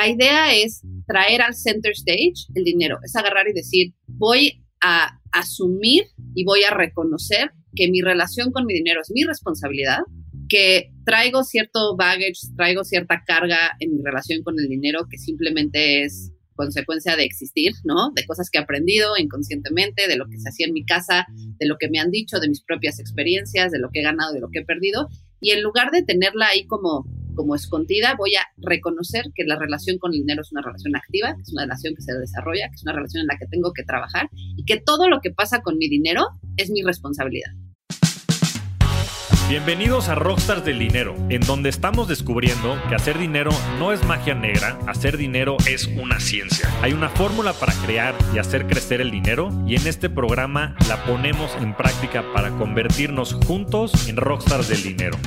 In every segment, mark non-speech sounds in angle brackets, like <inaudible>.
La idea es traer al center stage el dinero, es agarrar y decir, voy a asumir y voy a reconocer que mi relación con mi dinero es mi responsabilidad, que traigo cierto baggage, traigo cierta carga en mi relación con el dinero que simplemente es consecuencia de existir, ¿no? De cosas que he aprendido inconscientemente, de lo que se hacía en mi casa, de lo que me han dicho, de mis propias experiencias, de lo que he ganado, de lo que he perdido. Y en lugar de tenerla ahí como, como escondida, voy a reconocer que la relación con el dinero es una relación activa, que es una relación que se desarrolla, que es una relación en la que tengo que trabajar y que todo lo que pasa con mi dinero es mi responsabilidad. Bienvenidos a Rockstars del Dinero, en donde estamos descubriendo que hacer dinero no es magia negra, hacer dinero es una ciencia. Hay una fórmula para crear y hacer crecer el dinero y en este programa la ponemos en práctica para convertirnos juntos en Rockstars del Dinero.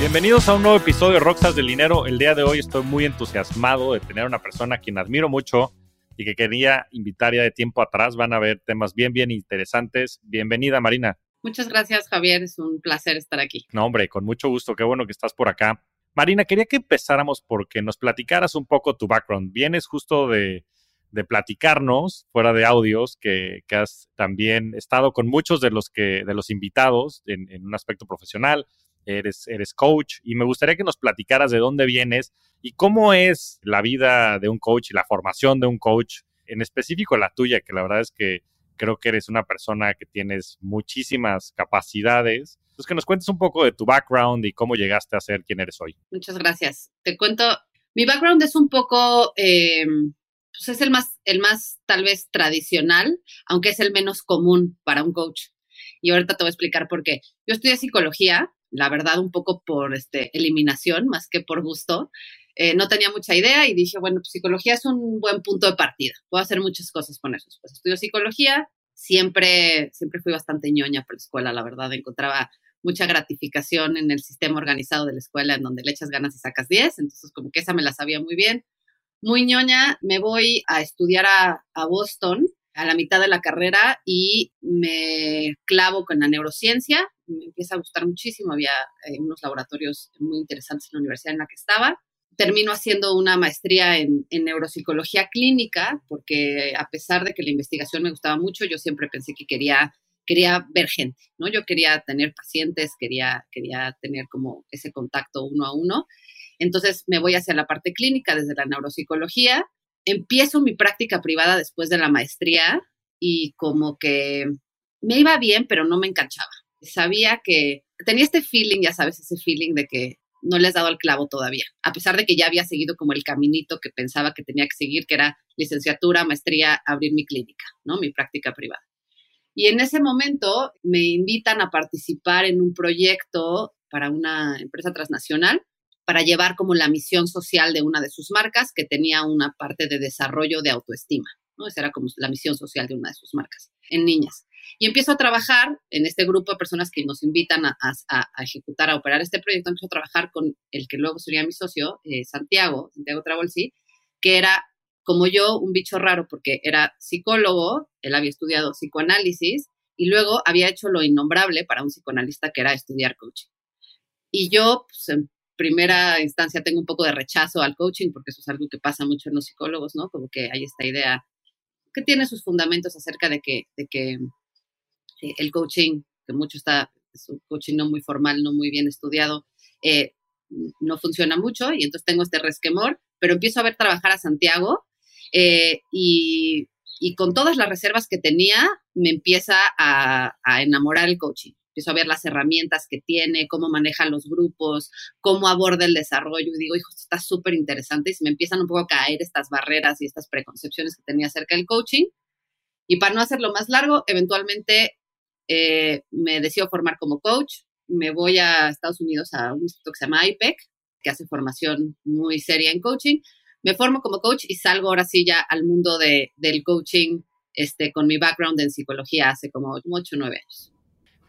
Bienvenidos a un nuevo episodio de Rockstars del Dinero. El día de hoy estoy muy entusiasmado de tener una persona a quien admiro mucho y que quería invitar ya de tiempo atrás. Van a ver temas bien, bien interesantes. Bienvenida, Marina. Muchas gracias, Javier. Es un placer estar aquí. No, hombre, con mucho gusto. Qué bueno que estás por acá. Marina, quería que empezáramos porque nos platicaras un poco tu background. Vienes justo de, platicarnos fuera de audios que, has también estado con muchos de los que de los invitados en un aspecto profesional eres, eres coach y me gustaría que nos platicaras de dónde vienes y cómo es la vida de un coach y la formación de un coach, en específico la tuya, que la verdad es que creo que eres una persona que tienes muchísimas capacidades. Entonces, que nos cuentes un poco de tu background y cómo llegaste a ser quien eres hoy. Muchas gracias. Te cuento, mi background es un poco, eh, pues es el más, el más tal vez tradicional, aunque es el menos común para un coach. Y ahorita te voy a explicar por qué. Yo estudié psicología, la verdad un poco por este, eliminación más que por gusto. Eh, no tenía mucha idea y dije, bueno, pues psicología es un buen punto de partida. Puedo hacer muchas cosas con eso. Pues estudio psicología, siempre, siempre fui bastante ñoña por la escuela, la verdad. Encontraba mucha gratificación en el sistema organizado de la escuela en donde le echas ganas y sacas 10. Entonces, como que esa me la sabía muy bien. Muy ñoña, me voy a estudiar a, a Boston a la mitad de la carrera y me clavo con la neurociencia, me empieza a gustar muchísimo, había eh, unos laboratorios muy interesantes en la universidad en la que estaba. Termino haciendo una maestría en, neuropsicología clínica, porque a pesar de que la investigación me gustaba mucho, yo siempre pensé que quería, quería ver gente, ¿no? Yo quería tener pacientes, quería, quería tener como ese contacto uno a uno. Entonces me voy hacia la parte clínica desde la neuropsicología empiezo mi práctica privada después de la maestría y como que me iba bien, pero no me enganchaba. Sabía que tenía este feeling, ya sabes, ese feeling de que no les dado el clavo todavía, a pesar de que ya había seguido como el caminito que pensaba que tenía que seguir, que era licenciatura, maestría, abrir mi clínica, ¿no? Mi práctica privada. Y en ese momento me invitan a participar en un proyecto para una empresa transnacional para llevar como la misión social de una de sus marcas que tenía una parte de desarrollo de autoestima. ¿No? Esa era como la misión social de una de sus marcas en niñas. Y empiezo a trabajar en este grupo de personas que nos invitan a, ejecutar, a operar este proyecto. Empiezo a trabajar con el que luego sería mi socio, eh, Santiago, Santiago Travolsi, que era como yo un bicho raro porque era psicólogo, él había estudiado psicoanálisis y luego había hecho lo innombrable para un psicoanalista que era estudiar coaching. Y yo pues, em, primera instancia tengo un poco de rechazo al coaching, porque eso es algo que pasa mucho en los psicólogos, ¿no? Como que hay esta idea que tiene sus fundamentos acerca de que, de que eh, el coaching, que mucho está, es un coaching no muy formal, no muy bien estudiado, eh, no funciona mucho y entonces tengo este resquemor, pero empiezo a ver trabajar a Santiago eh, y, y, con todas las reservas que tenía, me empieza a, a enamorar el coaching empiezo a ver las herramientas que tiene, cómo maneja los grupos, cómo aborda el desarrollo y digo, hijo, esto está súper interesante y se me empiezan un poco a caer estas barreras y estas preconcepciones que tenía acerca del coaching. Y para no hacerlo más largo, eventualmente eh, me decido formar como coach, me voy a Estados Unidos a un instituto que se llama IPEC, que hace formación muy seria en coaching. Me formo como coach y salgo ahora sí ya al mundo de, del coaching este, con mi background en psicología hace como 8 o 9 años.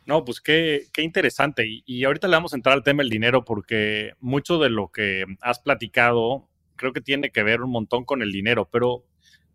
No, pues qué, qué interesante. Y, ahorita le vamos a entrar al tema del dinero porque mucho de lo que has platicado creo que tiene que ver un montón con el dinero. Pero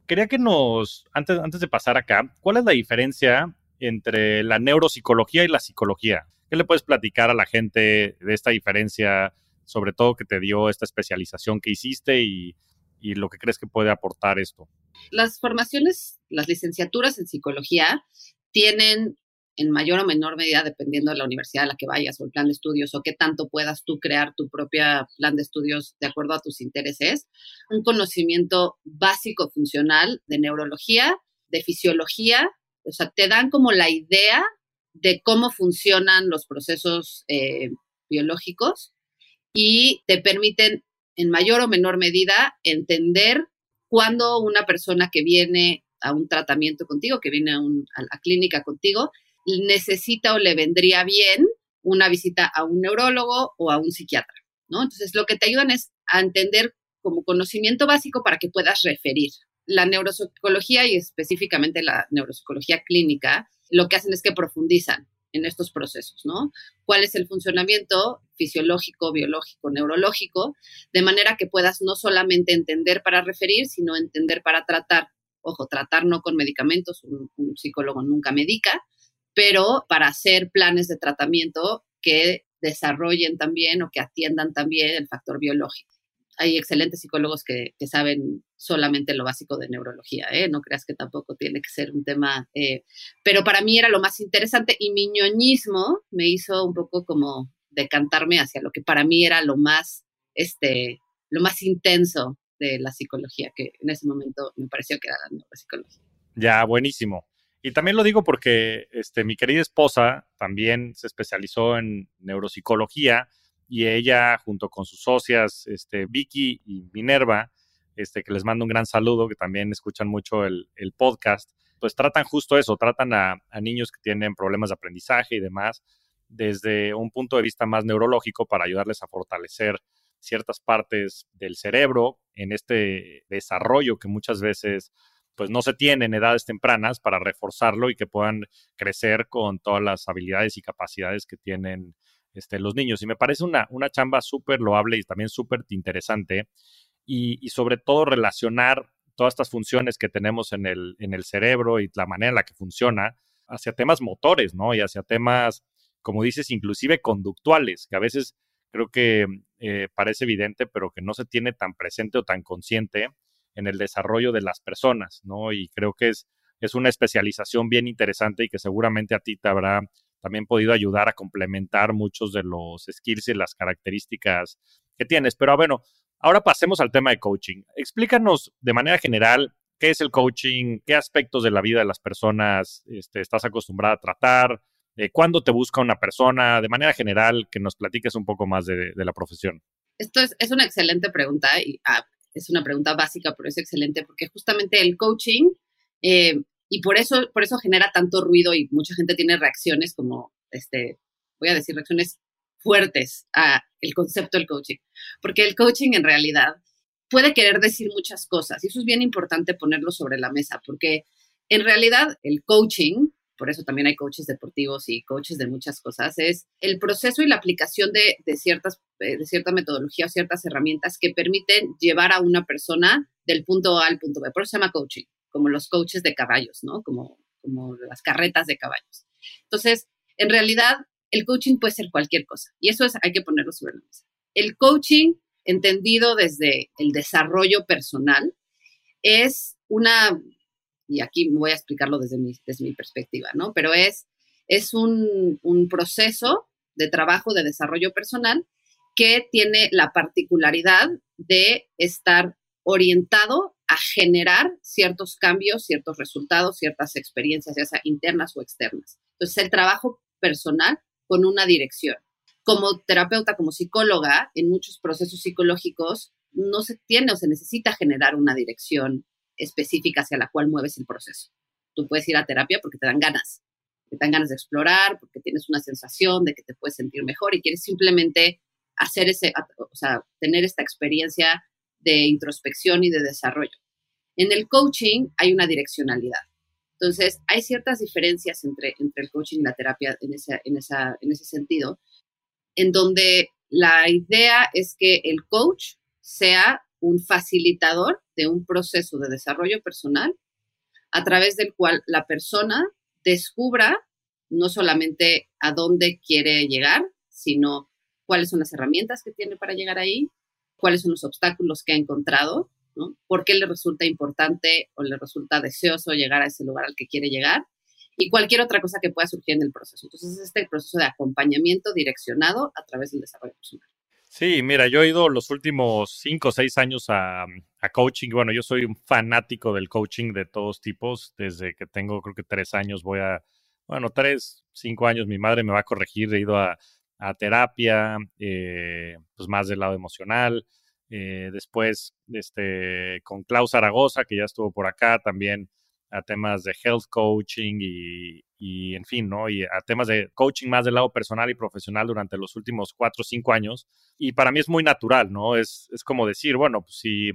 quería que nos, antes, antes de pasar acá, ¿cuál es la diferencia entre la neuropsicología y la psicología. ¿Qué le puedes platicar a la gente de esta diferencia, sobre todo que te dio esta especialización que hiciste y, y lo que crees que puede aportar esto? Las formaciones, las licenciaturas en psicología tienen en mayor o menor medida, dependiendo de la universidad a la que vayas o el plan de estudios o qué tanto puedas tú crear tu propia plan de estudios de acuerdo a tus intereses, un conocimiento básico funcional de neurología, de fisiología, o sea, te dan como la idea de cómo funcionan los procesos eh, biológicos y te permiten en mayor o menor medida entender cuándo una persona que viene a un tratamiento contigo, que viene a, a la clínica contigo, necesita o le vendría bien una visita a un neurólogo o a un psiquiatra, ¿no? Entonces, lo que te ayudan es a entender como conocimiento básico para que puedas referir. La neuropsicología y específicamente la neuropsicología clínica, lo que hacen es que profundizan en estos procesos, ¿no? ¿Cuál es el funcionamiento fisiológico, biológico, neurológico? De manera que puedas no solamente entender para referir, sino entender para tratar. Ojo, tratar no con medicamentos, un, un psicólogo nunca medica, pero para hacer planes de tratamiento que desarrollen también o que atiendan también el factor biológico. Hay excelentes psicólogos que, saben solamente lo básico de neurología, ¿eh? no creas que tampoco tiene que ser un tema, eh, pero para mí era lo más interesante y mi ñoñismo me hizo un poco como decantarme hacia lo que para mí era lo más, este, lo más intenso de la psicología, que en ese momento me pareció que era la neuropsicología. Ya, buenísimo. Y también lo digo porque este, mi querida esposa también se especializó en neuropsicología y ella junto con sus socias, este, Vicky y Minerva, este, que les mando un gran saludo, que también escuchan mucho el, podcast, pues tratan justo eso, tratan a, a, niños que tienen problemas de aprendizaje y demás desde un punto de vista más neurológico para ayudarles a fortalecer ciertas partes del cerebro en este desarrollo que muchas veces pues no se tienen edades tempranas para reforzarlo y que puedan crecer con todas las habilidades y capacidades que tienen este, los niños. Y me parece una, una chamba súper loable y también súper interesante y, sobre todo relacionar todas estas funciones que tenemos en el, en el cerebro y la manera en la que funciona hacia temas motores, ¿no? Y hacia temas, como dices, inclusive conductuales, que a veces creo que eh, parece evidente, pero que no se tiene tan presente o tan consciente en el desarrollo de las personas, ¿no? Y creo que es, es una especialización bien interesante y que seguramente a ti te habrá también podido ayudar a complementar muchos de los skills y las características que tienes. Pero bueno, ahora pasemos al tema de coaching. Explícanos de manera general qué es el coaching, qué aspectos de la vida de las personas este, estás acostumbrada a tratar, eh, cuándo te busca una persona, de manera general, que nos platiques un poco más de, la profesión. Esto es, es, una excelente pregunta y ah, es una pregunta básica, pero es excelente porque justamente el coaching, eh, y por eso, por eso genera tanto ruido y mucha gente tiene reacciones como, este, voy a decir, reacciones fuertes a el concepto del coaching, porque el coaching en realidad puede querer decir muchas cosas y eso es bien importante ponerlo sobre la mesa, porque en realidad el coaching por eso también hay coaches deportivos y coaches de muchas cosas, es el proceso y la aplicación de, ciertas, eh, de cierta metodología o ciertas herramientas que permiten llevar a una persona del punto A al punto B. Por eso se llama coaching, como los coaches de caballos, ¿no? Como, como las carretas de caballos. Entonces, en realidad, el coaching puede ser cualquier cosa y eso es, hay que ponerlo sobre la mesa. El coaching, entendido desde el desarrollo personal, es una y aquí voy a explicarlo desde mi, desde mi perspectiva, ¿no? Pero es, es un, un proceso de trabajo de desarrollo personal que tiene la particularidad de estar orientado a generar ciertos cambios, ciertos resultados, ciertas experiencias, ya sea internas o externas. Entonces, el trabajo personal con una dirección. Como terapeuta, como psicóloga, en muchos procesos psicológicos no se tiene o se necesita generar una dirección específica hacia la cual mueves el proceso. Tú puedes ir a terapia porque te dan ganas, te dan ganas de explorar, porque tienes una sensación de que te puedes sentir mejor y quieres simplemente hacer ese, o sea, tener esta experiencia de introspección y de desarrollo. En el coaching hay una direccionalidad. Entonces, hay ciertas diferencias entre, entre el coaching y la terapia en, esa, en, esa, en ese sentido, en donde la idea es que el coach sea un facilitador de un proceso de desarrollo personal a través del cual la persona descubra no solamente a dónde quiere llegar, sino cuáles son las herramientas que tiene para llegar ahí, cuáles son los obstáculos que ha encontrado, ¿no? por qué le resulta importante o le resulta deseoso llegar a ese lugar al que quiere llegar y cualquier otra cosa que pueda surgir en el proceso. Entonces, este proceso de acompañamiento direccionado a través del desarrollo personal. Sí, mira, yo he ido los últimos cinco o seis años a, coaching. Bueno, yo soy un fanático del coaching de todos tipos. Desde que tengo, creo que tres años, voy a, bueno, tres, cinco años, mi madre me va a corregir. He ido a, a terapia, eh, pues más del lado emocional. Eh, después, este, con Klaus Zaragoza, que ya estuvo por acá, también a temas de health coaching y, en fin, ¿no? Y a temas de coaching más del lado personal y profesional durante los últimos cuatro o cinco años. Y para mí es muy natural, ¿no? Es, es como decir, bueno, pues si,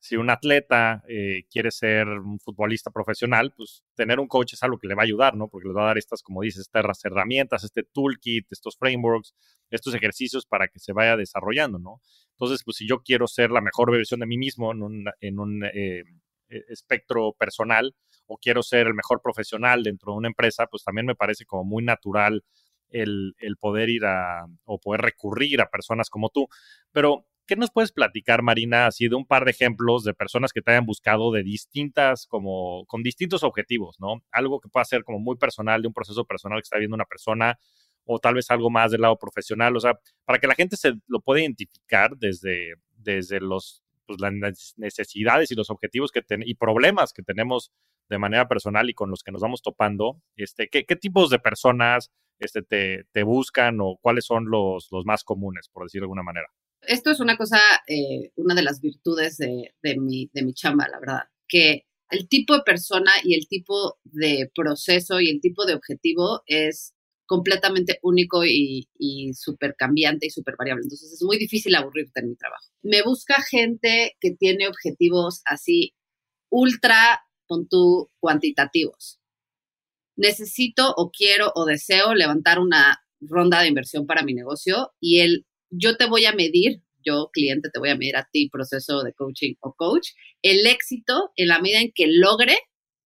si un atleta eh, quiere ser un futbolista profesional, pues tener un coach es algo que le va a ayudar, ¿no? Porque le va a dar estas, como dices, estas herramientas, este toolkit, estos frameworks, estos ejercicios para que se vaya desarrollando, ¿no? Entonces, pues si yo quiero ser la mejor versión de mí mismo en un, eh, espectro personal o quiero ser el mejor profesional dentro de una empresa, pues también me parece como muy natural el, el poder ir a o poder recurrir a personas como tú. Pero, ¿qué nos puedes platicar, Marina, así de un par de ejemplos de personas que te hayan buscado de distintas, como con distintos objetivos, ¿no? Algo que pueda ser como muy personal, de un proceso personal que está viendo una persona, o tal vez algo más del lado profesional, o sea, para que la gente se lo pueda identificar desde, desde los pues, las necesidades y los objetivos que y problemas que tenemos de manera personal y con los que nos vamos topando, este, ¿qué, qué tipos de personas este, te, te, buscan o cuáles son los, los más comunes, por decir de alguna manera? Esto es una cosa, eh, una de las virtudes de, de, mi, de mi chamba, la verdad, que el tipo de persona y el tipo de proceso y el tipo de objetivo es completamente único y, súper cambiante y súper variable. Entonces es muy difícil aburrirte en mi trabajo. Me busca gente que tiene objetivos así ultra, con tu, cuantitativos. Necesito o quiero o deseo levantar una ronda de inversión para mi negocio y el yo te voy a medir, yo cliente te voy a medir a ti, proceso de coaching o coach, el éxito en la medida en que logre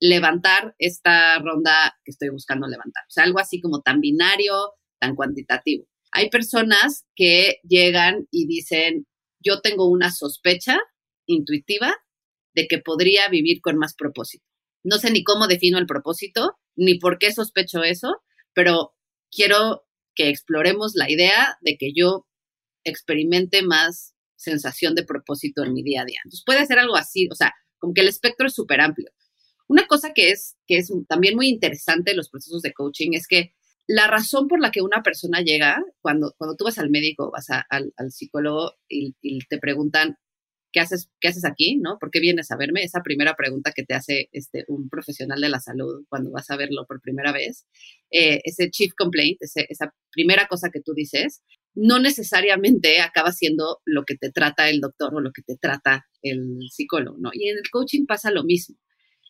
levantar esta ronda que estoy buscando levantar. O sea, algo así como tan binario, tan cuantitativo. Hay personas que llegan y dicen, yo tengo una sospecha intuitiva de que podría vivir con más propósito. No sé ni cómo defino el propósito, ni por qué sospecho eso, pero quiero que exploremos la idea de que yo experimente más sensación de propósito en mi día a día. Entonces puede ser algo así, o sea, como que el espectro es súper amplio. Una cosa que es, que es también muy interesante en los procesos de coaching es que la razón por la que una persona llega, cuando, cuando tú vas al médico, vas al, psicólogo y, te preguntan, ¿qué haces, ¿qué haces aquí? ¿No? ¿Por qué vienes a verme? Esa primera pregunta que te hace este, un profesional de la salud cuando vas a verlo por primera vez, eh, ese chief complaint, esa primera cosa que tú dices, no necesariamente acaba siendo lo que te trata el doctor o lo que te trata el psicólogo, ¿no? Y en el coaching pasa lo mismo.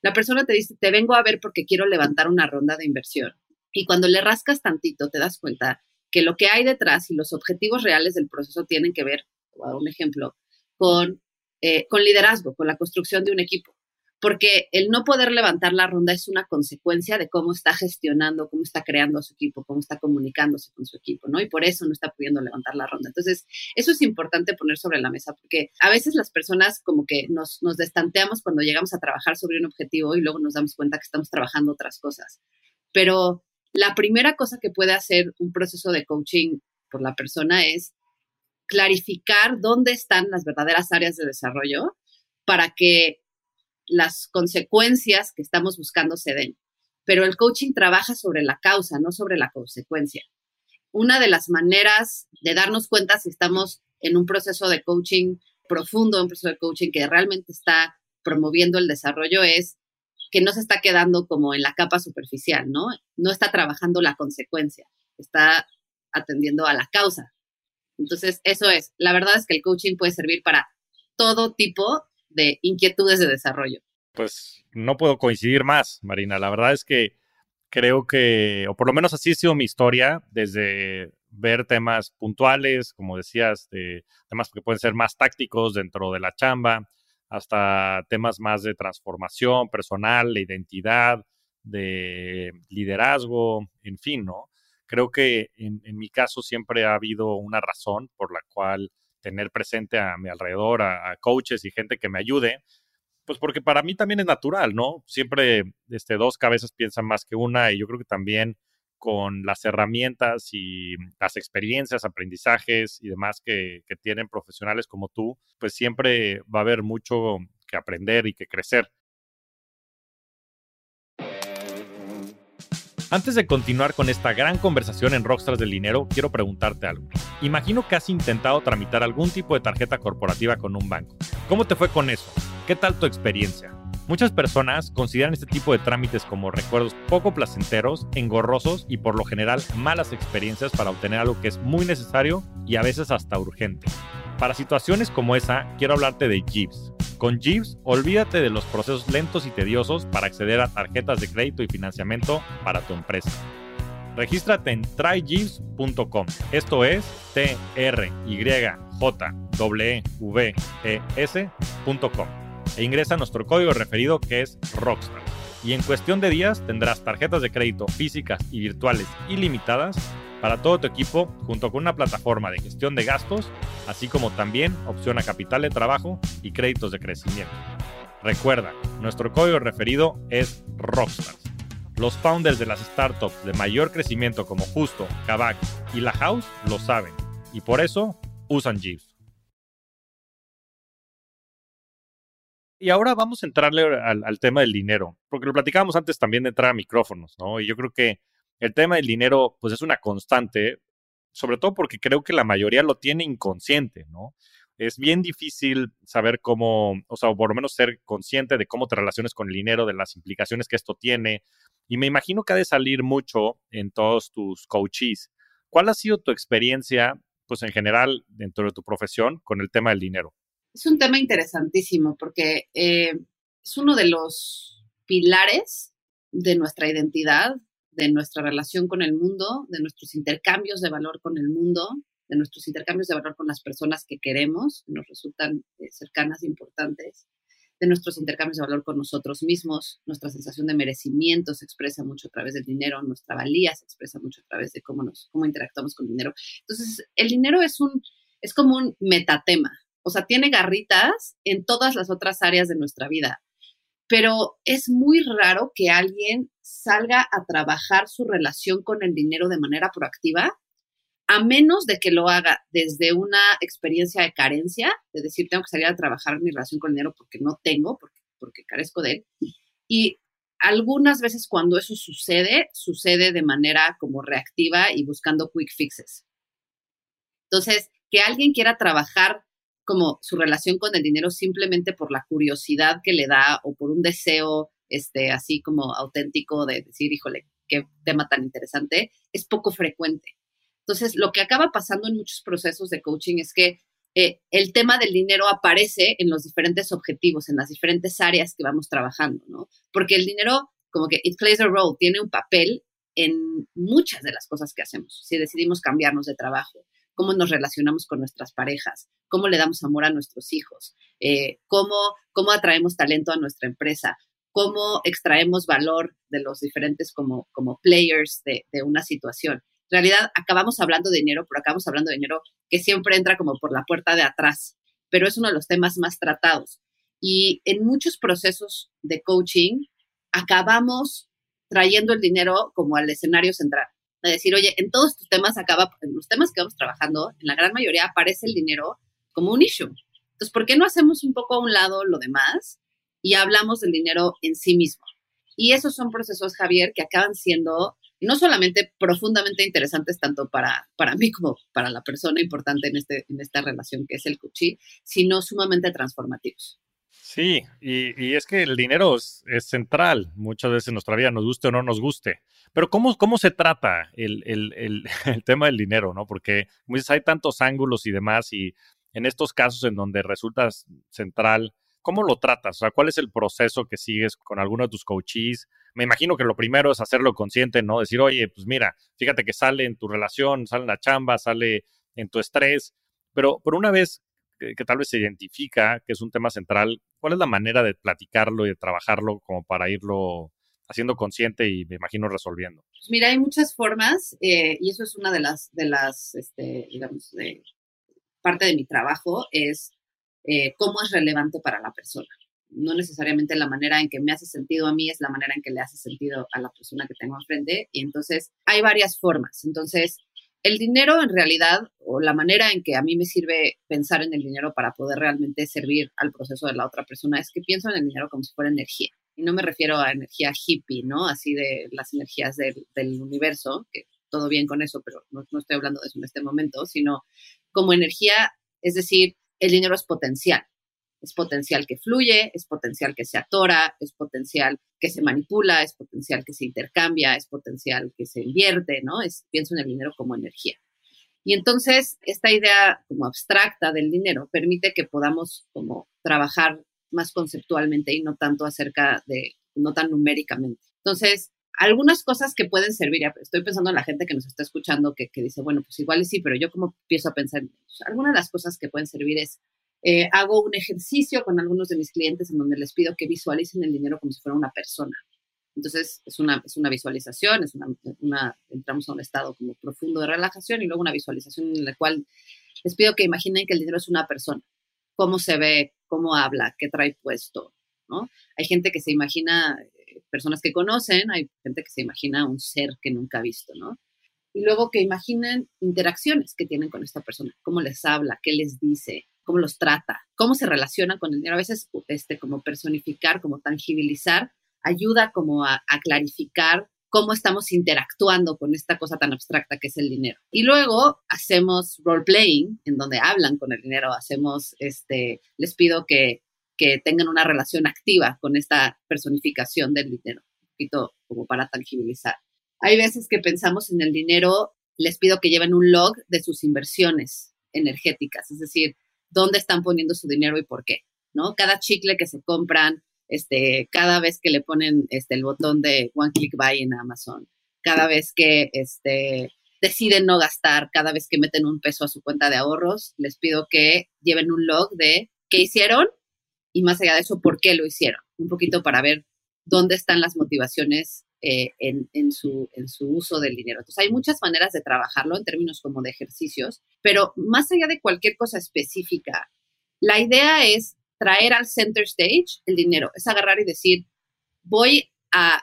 La persona te dice, te vengo a ver porque quiero levantar una ronda de inversión. Y cuando le rascas tantito, te das cuenta que lo que hay detrás y los objetivos reales del proceso tienen que ver, un ejemplo, con, eh, con liderazgo, con la construcción de un equipo porque el no poder levantar la ronda es una consecuencia de cómo está gestionando, cómo está creando a su equipo, cómo está comunicándose con su equipo, ¿no? Y por eso no está pudiendo levantar la ronda. Entonces, eso es importante poner sobre la mesa, porque a veces las personas como que nos, nos destanteamos cuando llegamos a trabajar sobre un objetivo y luego nos damos cuenta que estamos trabajando otras cosas. Pero la primera cosa que puede hacer un proceso de coaching por la persona es clarificar dónde están las verdaderas áreas de desarrollo para que las consecuencias que estamos buscando se den. Pero el coaching trabaja sobre la causa, no sobre la consecuencia. Una de las maneras de darnos cuenta si estamos en un proceso de coaching profundo, un proceso de coaching que realmente está promoviendo el desarrollo es que no se está quedando como en la capa superficial, ¿no? No está trabajando la consecuencia, está atendiendo a la causa. Entonces, eso es. La verdad es que el coaching puede servir para todo tipo de inquietudes de desarrollo. Pues no puedo coincidir más, Marina. La verdad es que creo que, o por lo menos así ha sido mi historia, desde ver temas puntuales, como decías, de temas que pueden ser más tácticos dentro de la chamba, hasta temas más de transformación personal, de identidad, de liderazgo, en fin, ¿no? Creo que en, mi caso siempre ha habido una razón por la cual tener presente a mi alrededor, a, coaches y gente que me ayude, pues porque para mí también es natural, ¿no? Siempre este, dos cabezas piensan más que una y yo creo que también con las herramientas y las experiencias, aprendizajes y demás que tienen profesionales como tú, pues siempre va a haber mucho que aprender y que crecer. Antes de continuar con esta gran conversación en Rockstars del Dinero, quiero preguntarte algo. Imagino que has intentado tramitar algún tipo de tarjeta corporativa con un banco. ¿Cómo te fue con eso? ¿Qué tal tu experiencia? Muchas personas consideran este tipo de trámites como recuerdos poco placenteros, engorrosos y por lo general malas experiencias para obtener algo que es muy necesario y a veces hasta urgente. Para situaciones como esa, quiero hablarte de Jeeves. Con Jeeves, olvídate de los procesos lentos y tediosos para acceder a tarjetas de crédito y financiamiento para tu empresa. Regístrate en tryjeeves.com. Esto es T R Y J W E S.com. E ingresa nuestro código referido que es Rockstar. Y en cuestión de días tendrás tarjetas de crédito físicas y virtuales ilimitadas para todo tu equipo junto con una plataforma de gestión de gastos, así como también opción a capital de trabajo y créditos de crecimiento. Recuerda, nuestro código referido es Rockstars. Los founders de las startups de mayor crecimiento como Justo, Kavak y La House lo saben y por eso usan Jeeves. Y ahora vamos a entrarle al, tema del dinero, porque lo platicábamos antes también de entrar a micrófonos, ¿no? Y yo creo que el tema del dinero, pues es una constante, sobre todo porque creo que la mayoría lo tiene inconsciente, ¿no? Es bien difícil saber cómo, o sea, por lo menos ser consciente de cómo te relaciones con el dinero, de las implicaciones que esto tiene. Y me imagino que ha de salir mucho en todos tus coaches. ¿Cuál ha sido tu experiencia, pues en general, dentro de tu profesión con el tema del dinero? Es un tema interesantísimo porque eh, es uno de los pilares de nuestra identidad de nuestra relación con el mundo, de nuestros intercambios de valor con el mundo, de nuestros intercambios de valor con las personas que queremos, que nos resultan eh, cercanas e importantes, de nuestros intercambios de valor con nosotros mismos. Nuestra sensación de merecimiento se expresa mucho a través del dinero, nuestra valía se expresa mucho a través de cómo, nos, cómo interactuamos con el dinero. Entonces, el dinero es, un, es como un metatema, o sea, tiene garritas en todas las otras áreas de nuestra vida pero es muy raro que alguien salga a trabajar su relación con el dinero de manera proactiva, a menos de que lo haga desde una experiencia de carencia, de decir, tengo que salir a trabajar mi relación con el dinero porque no tengo, porque, porque carezco de él. Y algunas veces cuando eso sucede, sucede de manera como reactiva y buscando quick fixes. Entonces, que alguien quiera trabajar como su relación con el dinero simplemente por la curiosidad que le da o por un deseo este, así como auténtico de decir, híjole, qué tema tan interesante, es poco frecuente. Entonces, lo que acaba pasando en muchos procesos de coaching es que eh, el tema del dinero aparece en los diferentes objetivos, en las diferentes áreas que vamos trabajando, ¿no? Porque el dinero, como que it plays a role, tiene un papel en muchas de las cosas que hacemos. Si decidimos cambiarnos de trabajo, cómo nos relacionamos con nuestras parejas, cómo le damos amor a nuestros hijos, eh, cómo, cómo atraemos talento a nuestra empresa, cómo extraemos valor de los diferentes como, como players de, de una situación. En realidad, acabamos hablando de dinero, pero acabamos hablando de dinero que siempre entra como por la puerta de atrás, pero es uno de los temas más tratados. Y en muchos procesos de coaching, acabamos trayendo el dinero como al escenario central de decir, oye, en todos estos temas acaba, en los temas que vamos trabajando, en la gran mayoría aparece el dinero como un issue. Entonces, ¿por qué no hacemos un poco a un lado lo demás y hablamos del dinero en sí mismo? Y esos son procesos, Javier, que acaban siendo no solamente profundamente interesantes tanto para, para mí como para la persona importante en, este, en esta relación que es el coaching, sino sumamente transformativos. Sí, y, es que el dinero es, central muchas veces en nuestra vida, nos guste o no nos guste. Pero ¿cómo, cómo se trata el, <laughs> tema del dinero? ¿no? Porque como hay tantos ángulos y demás, y en estos casos en donde resulta central, ¿cómo lo tratas? O sea, ¿cuál es el proceso que sigues con alguno de tus coaches? Me imagino que lo primero es hacerlo consciente, ¿no? Decir, oye, pues mira, fíjate que sale en tu relación, sale en la chamba, sale en tu estrés, pero por una vez que, tal vez se identifica que es un tema central, ¿cuál es la manera de platicarlo y de trabajarlo como para irlo haciendo consciente y me imagino resolviendo? Pues mira, hay muchas formas eh, y eso es una de las, de las este, digamos, de, parte de mi trabajo, es eh, cómo es relevante para la persona. No necesariamente la manera en que me hace sentido a mí es la manera en que le hace sentido a la persona que tengo enfrente. Y entonces hay varias formas. Entonces, el dinero en realidad, o la manera en que a mí me sirve pensar en el dinero para poder realmente servir al proceso de la otra persona, es que pienso en el dinero como si fuera energía. Y no me refiero a energía hippie, ¿no? Así de las energías del, universo, que todo bien con eso, pero no, no estoy hablando de eso en este momento, sino como energía, es decir, el dinero es potencial. Es potencial que fluye, es potencial que se atora, es potencial que se manipula, es potencial que se intercambia, es potencial que se invierte, ¿no? Es, pienso en el dinero como energía. Y entonces, esta idea como abstracta del dinero permite que podamos como trabajar más conceptualmente y no tanto acerca de, no tan numéricamente. Entonces, algunas cosas que pueden servir, estoy pensando en la gente que nos está escuchando que, dice, bueno, pues igual sí, pero yo como empiezo a pensar, algunas de las cosas que pueden servir es, eh, hago un ejercicio con algunos de mis clientes en donde les pido que visualicen el dinero como si fuera una persona. Entonces, es una, es una visualización, es una, una, entramos a un estado como profundo de relajación y luego una visualización en la cual les pido que imaginen que el dinero es una persona, cómo se ve, cómo habla, qué trae puesto, ¿no? Hay gente que se imagina personas que conocen, hay gente que se imagina un ser que nunca ha visto, ¿no? Y luego que imaginen interacciones que tienen con esta persona, cómo les habla, qué les dice, cómo los trata, cómo se relacionan con el dinero. A veces, este, como personificar, como tangibilizar, ayuda como a, clarificar cómo estamos interactuando con esta cosa tan abstracta que es el dinero. Y luego hacemos role playing, en donde hablan con el dinero, hacemos, este, les pido que que tengan una relación activa con esta personificación del dinero, un poquito como para tangibilizar. Hay veces que pensamos en el dinero, les pido que lleven un log de sus inversiones energéticas, es decir, dónde están poniendo su dinero y por qué, ¿no? Cada chicle que se compran, este, cada vez que le ponen este, el botón de One Click Buy en Amazon, cada vez que este, deciden no gastar, cada vez que meten un peso a su cuenta de ahorros, les pido que lleven un log de qué hicieron y más allá de eso, por qué lo hicieron. Un poquito para ver dónde están las motivaciones eh, en, su, en su uso del dinero. Entonces, hay muchas maneras de trabajarlo en términos como de ejercicios, pero más allá de cualquier cosa específica, la idea es traer al center stage el dinero, es agarrar y decir, voy a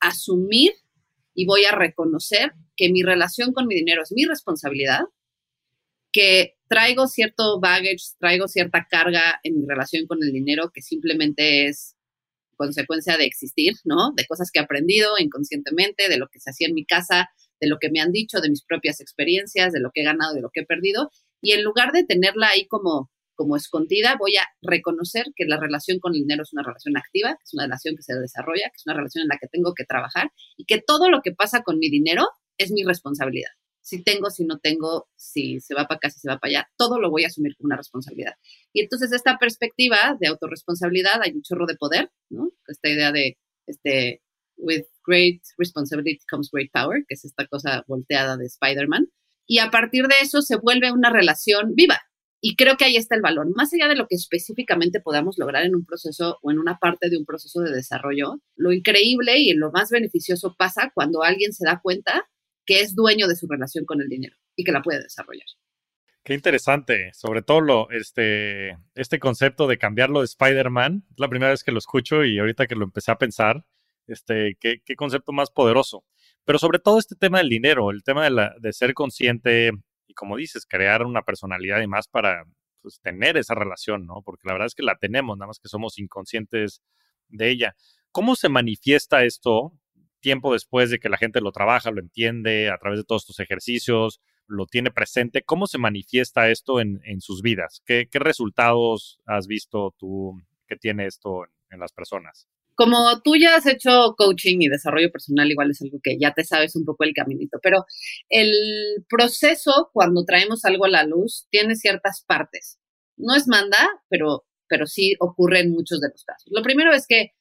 asumir y voy a reconocer que mi relación con mi dinero es mi responsabilidad, que traigo cierto baggage, traigo cierta carga en mi relación con el dinero que simplemente es consecuencia de existir, ¿no? De cosas que he aprendido inconscientemente, de lo que se hacía en mi casa, de lo que me han dicho, de mis propias experiencias, de lo que he ganado, de lo que he perdido. Y en lugar de tenerla ahí como, como escondida, voy a reconocer que la relación con el dinero es una relación activa, que es una relación que se desarrolla, que es una relación en la que tengo que trabajar y que todo lo que pasa con mi dinero es mi responsabilidad si tengo, si no tengo, si se va para acá, si se va para allá, todo lo voy a asumir como una responsabilidad. Y entonces esta perspectiva de autorresponsabilidad, hay un chorro de poder, ¿no? Esta idea de, este, with great responsibility comes great power, que es esta cosa volteada de Spider-Man. Y a partir de eso se vuelve una relación viva. Y creo que ahí está el valor. Más allá de lo que específicamente podamos lograr en un proceso o en una parte de un proceso de desarrollo, lo increíble y lo más beneficioso pasa cuando alguien se da cuenta que es dueño de su relación con el dinero y que la puede desarrollar. Qué interesante, sobre todo este, este concepto de cambiarlo de Spider-Man. Es la primera vez que lo escucho y ahorita que lo empecé a pensar, este, qué, qué concepto más poderoso. Pero sobre todo este tema del dinero, el tema de, la, de ser consciente y como dices, crear una personalidad y más para pues, tener esa relación, ¿no? Porque la verdad es que la tenemos, nada más que somos inconscientes de ella. ¿Cómo se manifiesta esto tiempo después de que la gente lo trabaja, lo entiende a través de todos estos ejercicios, lo tiene presente, ¿cómo se manifiesta esto en, sus vidas? ¿Qué, resultados has visto tú que tiene esto en, las personas? Como tú ya has hecho coaching y desarrollo personal, igual es algo que ya te sabes un poco el caminito, pero el proceso cuando traemos algo a la luz tiene ciertas partes. No es manda, pero, pero sí ocurre en muchos de los casos. Lo primero es que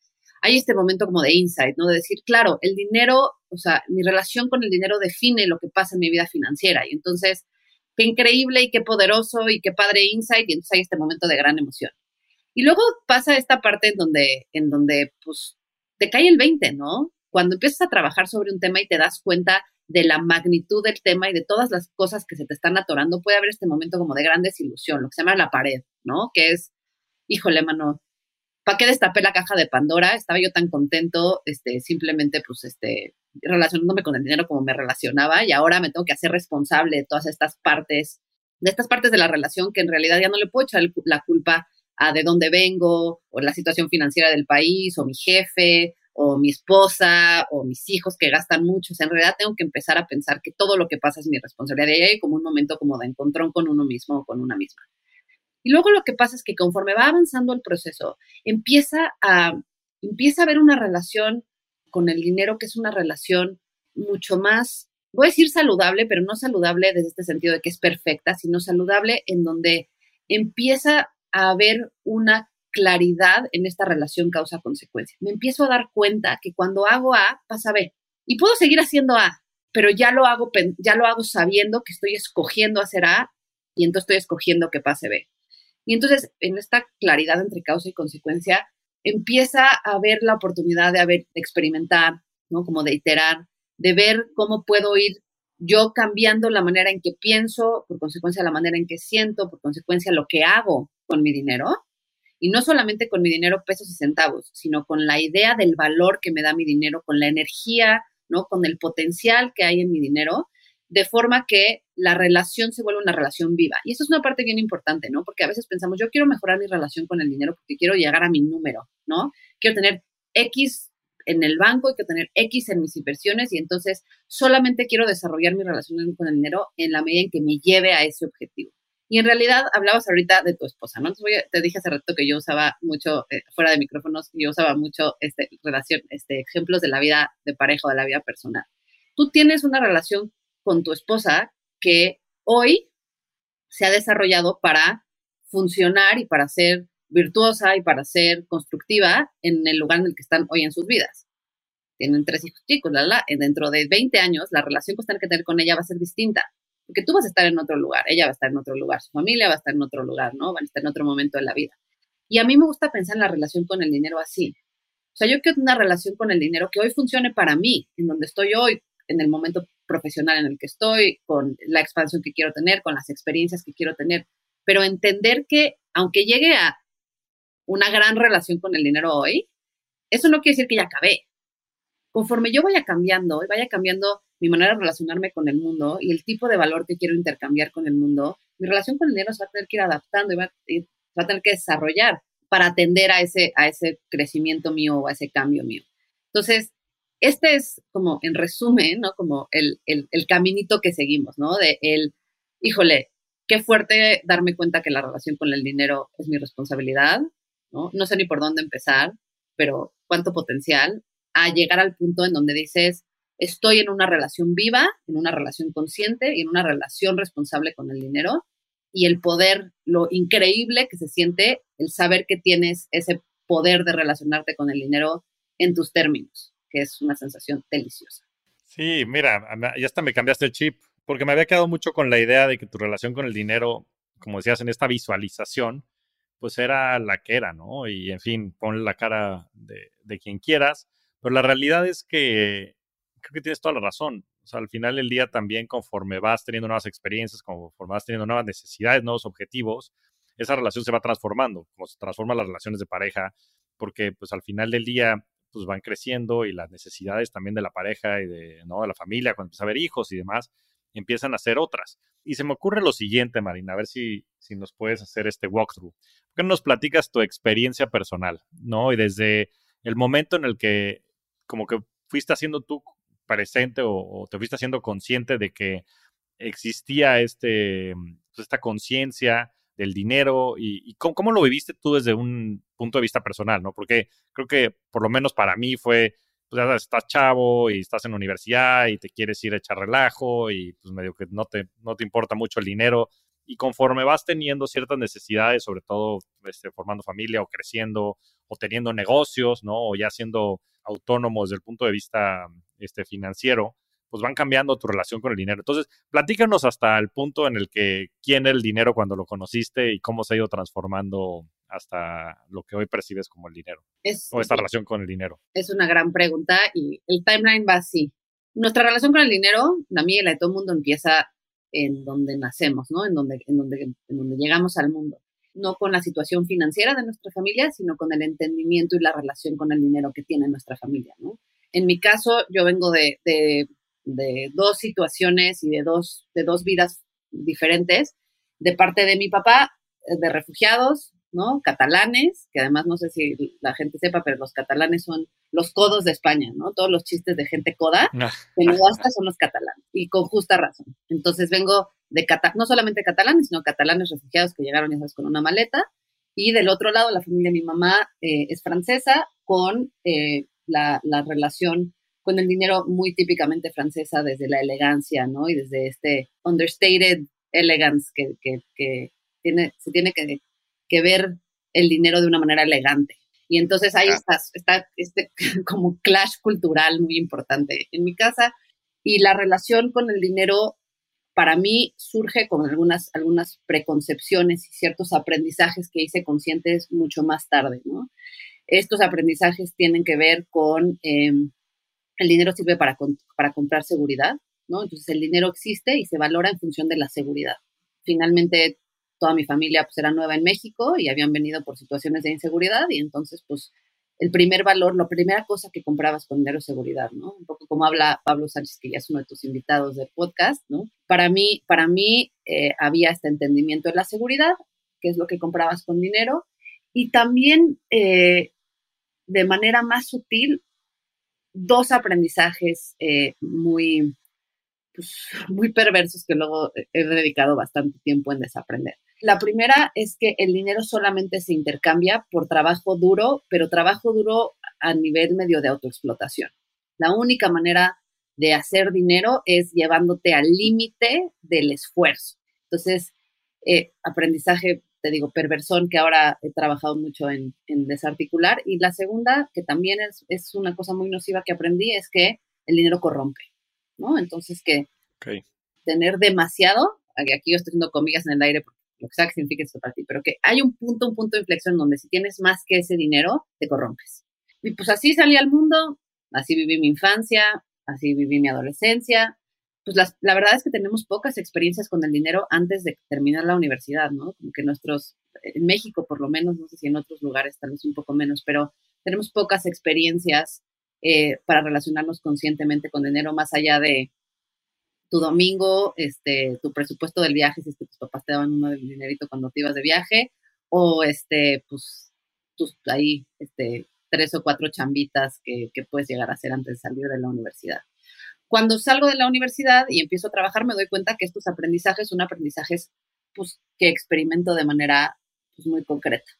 hay este momento como de insight, ¿no? De decir, claro, el dinero, o sea, mi relación con el dinero define lo que pasa en mi vida financiera. Y entonces, qué increíble y qué poderoso y qué padre insight. Y entonces hay este momento de gran emoción. Y luego pasa esta parte en donde, en donde, pues, te cae el 20, ¿no? cuando empiezas a trabajar sobre un tema y te das cuenta de la magnitud del tema y de todas las cosas que se te están atorando, puede haber este momento como de gran desilusión, lo que se llama la pared, ¿no? Que es, híjole, mano, ¿para qué destapé la caja de Pandora? Estaba yo tan contento, este, simplemente, pues, este, relacionándome con el dinero como me relacionaba y ahora me tengo que hacer responsable de todas estas partes, de estas partes de la relación que en realidad ya no le puedo echar la culpa a de dónde vengo o la situación financiera del país o mi jefe o mi esposa o mis hijos que gastan mucho. En realidad tengo que empezar a pensar que todo lo que pasa es mi responsabilidad y hay como un momento como de encontrón con uno mismo o con una misma. Y luego lo que pasa es que conforme va avanzando el proceso, empieza a, empieza a haber una relación con el dinero que es una relación mucho más, voy a decir saludable, pero no saludable desde este sentido de que es perfecta, sino saludable en donde empieza a haber una claridad en esta relación causa-consecuencia. Me empiezo a dar cuenta que cuando hago A, pasa B. Y puedo seguir haciendo A, pero ya lo hago, ya lo hago sabiendo que estoy escogiendo hacer A y entonces estoy escogiendo que pase B. Y entonces, en esta claridad entre causa y consecuencia, empieza a haber la oportunidad de, haber, de experimentar, ¿no? Como de iterar, de ver cómo puedo ir yo cambiando la manera en que pienso, por consecuencia la manera en que siento, por consecuencia lo que hago con mi dinero y no solamente con mi dinero pesos y centavos, sino con la idea del valor que me da mi dinero, con la energía, ¿no? Con el potencial que hay en mi dinero, de forma que la relación se vuelva una relación viva. Y eso es una parte bien importante, ¿no? Porque a veces pensamos, yo quiero mejorar mi relación con el dinero porque quiero llegar a mi número, ¿no? Quiero tener X en el banco quiero tener X en mis inversiones y entonces solamente quiero desarrollar mi relación con el dinero en la medida en que me lleve a ese objetivo. Y en realidad hablabas ahorita de tu esposa, ¿no? te dije hace rato que yo usaba mucho, eh, fuera de micrófonos, yo usaba mucho este, relación, este, ejemplos de la vida de pareja o de la vida personal. Tú tienes una relación con tu esposa que hoy se ha desarrollado para funcionar y para ser virtuosa y para ser constructiva en el lugar en el que están hoy en sus vidas. Tienen tres hijos chicos, la, la, dentro de 20 años la relación que están que tener con ella va a ser distinta porque tú vas a estar en otro lugar, ella va a estar en otro lugar, su familia va a estar en otro lugar, ¿no? Van a estar en otro momento de la vida. Y a mí me gusta pensar en la relación con el dinero así. O sea, yo quiero una relación con el dinero que hoy funcione para mí, en donde estoy hoy, en el momento profesional en el que estoy, con la expansión que quiero tener, con las experiencias que quiero tener, pero entender que aunque llegue a una gran relación con el dinero hoy, eso no quiere decir que ya acabé. Conforme yo vaya cambiando y vaya cambiando mi manera de relacionarme con el mundo y el tipo de valor que quiero intercambiar con el mundo, mi relación con el dinero se va a tener que ir adaptando y va, a tener que desarrollar para atender a ese, a ese crecimiento mío o a ese cambio mío. Entonces, este es como, en resumen, ¿no? Como el, el, caminito que seguimos, ¿no? De el, híjole, qué fuerte darme cuenta que la relación con el dinero es mi responsabilidad, ¿no? No sé ni por dónde empezar, pero cuánto potencial a llegar al punto en donde dices, estoy en una relación viva, en una relación consciente y en una relación responsable con el dinero y el poder, lo increíble que se siente el saber que tienes ese poder de relacionarte con el dinero en tus términos, que es una sensación deliciosa. Sí, mira, ya hasta me cambiaste el chip, porque me había quedado mucho con la idea de que tu relación con el dinero, como decías en esta visualización, pues era la que era, ¿no? Y en fin, pon la cara de, de quien quieras, pero la realidad es que creo que tienes toda la razón. O sea, al final del día también conforme vas teniendo nuevas experiencias, conforme vas teniendo nuevas necesidades, nuevos objetivos, esa relación se va transformando, como se transforman las relaciones de pareja, porque pues al final del día pues van creciendo y las necesidades también de la pareja y de, ¿no? de la familia, cuando empieza a haber hijos y demás, empiezan a ser otras. Y se me ocurre lo siguiente, Marina, a ver si, si nos puedes hacer este walkthrough. ¿Por qué no nos platicas tu experiencia personal, ¿no? Y desde el momento en el que como que fuiste haciendo tú presente o, te fuiste haciendo consciente de que existía este, pues, esta conciencia del dinero y, cómo, lo viviste tú desde un punto de vista personal, ¿no? Porque creo que por lo menos para mí fue, pues ya estás chavo y estás en la universidad y te quieres ir a echar relajo y pues medio que no te, no te importa mucho el dinero y conforme vas teniendo ciertas necesidades, sobre todo este, formando familia o creciendo o teniendo negocios, ¿no? O ya siendo autónomo desde el punto de vista este, financiero, pues van cambiando tu relación con el dinero. Entonces, platícanos hasta el punto en el que quién era el dinero cuando lo conociste y cómo se ha ido transformando hasta lo que hoy percibes como el dinero? o esta relación con el dinero. Es una gran pregunta y el timeline va así. Nuestra relación con el dinero, la mía y la de todo el mundo, empieza en donde nacemos, ¿no? En donde, en donde, en donde llegamos al mundo. No con la situación financiera de nuestra familia, sino con el entendimiento y la relación con el dinero que tiene nuestra familia, ¿no? En mi caso, yo vengo de, de, de dos situaciones y de dos, de dos vidas diferentes. De parte de mi papá, de refugiados, ¿no? Catalanes, que además no sé si la gente sepa, pero los catalanes son los codos de España, ¿no? Todos los chistes de gente coda, no basta, son los catalanes, y con justa razón. Entonces vengo de no solamente catalanes, sino catalanes refugiados que llegaron, ya con una maleta, y del otro lado, la familia de mi mamá eh, es francesa, con eh, la, la, relación con el dinero muy típicamente francesa desde la elegancia, ¿no? Y desde este understated elegance que, que, que tiene, se tiene que que ver el dinero de una manera elegante. Y entonces ahí está, está este <laughs> como clash cultural muy importante en mi casa. Y la relación con el dinero para mí surge con algunas, algunas preconcepciones y ciertos aprendizajes que hice conscientes mucho más tarde, ¿no? Estos aprendizajes tienen que ver con em, el dinero sirve para, para comprar seguridad, ¿no? Entonces el dinero existe y se valora en función de la seguridad. Finalmente toda mi familia pues era nueva en México y habían venido por situaciones de inseguridad y entonces pues el primer valor, la primera cosa que comprabas con dinero es seguridad, ¿no? Un poco como habla Pablo Sánchez, que ya es uno de tus invitados del podcast, ¿no? Para mí, para mí eh, había este entendimiento de la seguridad, que es lo que comprabas con dinero, y también eh, de manera más sutil, dos aprendizajes eh, muy, pues, muy perversos que luego he dedicado bastante tiempo en desaprender. La primera es que el dinero solamente se intercambia por trabajo duro, pero trabajo duro a nivel medio de autoexplotación. La única manera de hacer dinero es llevándote al límite del esfuerzo. Entonces, eh, aprendizaje, te digo, perversón, que ahora he trabajado mucho en, desarticular. Y la segunda, que también es, una cosa muy nociva que aprendí, es que el dinero corrompe, ¿no? Entonces, que tener demasiado, aquí yo estoy haciendo comillas en el aire porque lo que sea que signifique esto para ti, pero que hay un punto, un punto de inflexión donde si tienes más que ese dinero, te corrompes. Y pues así salí al mundo, así viví mi infancia, así viví mi adolescencia. Pues la verdad es que tenemos pocas experiencias con el dinero antes de terminar la universidad, ¿no? Como que nuestros, en México por lo menos, no sé si en otros lugares tal vez un poco menos, pero tenemos pocas experiencias eh, para relacionarnos conscientemente con dinero más allá de tu domingo, este, tu presupuesto del viaje, si es que tus papás te daban uno de dinerito cuando te ibas de viaje, o este, pues, tus ahí, este, tres o cuatro chambitas que, que puedes llegar a hacer antes de salir de la universidad. Cuando salgo de la universidad y empiezo a trabajar, me doy cuenta que estos aprendizajes son aprendizajes pues, que experimento de manera pues, muy concreta.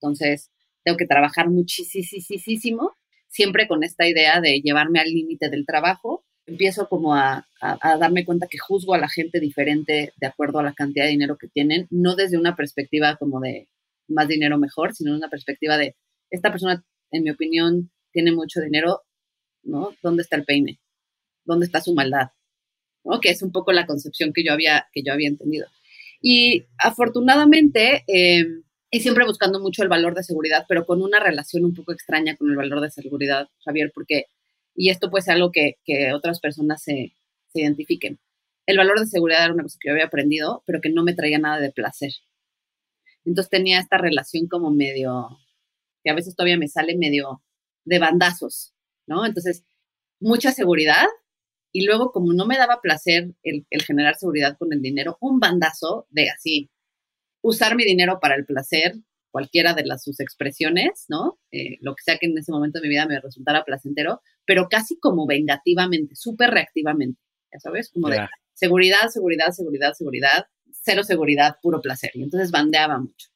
Entonces, tengo que trabajar muchísimo, siempre con esta idea de llevarme al límite del trabajo empiezo como a, darme cuenta que juzgo a la gente diferente de acuerdo a la cantidad de dinero que tienen, no desde una perspectiva como de más dinero mejor, sino una perspectiva de esta persona, en mi opinión, tiene mucho dinero, ¿no? ¿Dónde está el peine? ¿Dónde está su maldad? ¿No? Que es un poco la concepción que yo había, que yo había entendido. Y afortunadamente, em, y siempre buscando mucho el valor de seguridad, pero con una relación un poco extraña con el valor de seguridad, Javier, porque y esto puede ser algo que, otras personas se, identifiquen. El valor de seguridad era una cosa que yo había aprendido, pero que no me traía nada de placer. Entonces tenía esta relación como medio, que a veces todavía me sale medio de bandazos, ¿no? Entonces, mucha seguridad y luego como no me daba placer el, el generar seguridad con el dinero, un bandazo de así, usar mi dinero para el placer cualquiera de las, sus expresiones, ¿no? Eh, lo que sea que en ese momento de mi vida me resultara placentero, pero casi como vengativamente, súper reactivamente, ya sabes, como de seguridad, seguridad, seguridad, seguridad, cero seguridad, puro placer. Y entonces bandeaba mucho.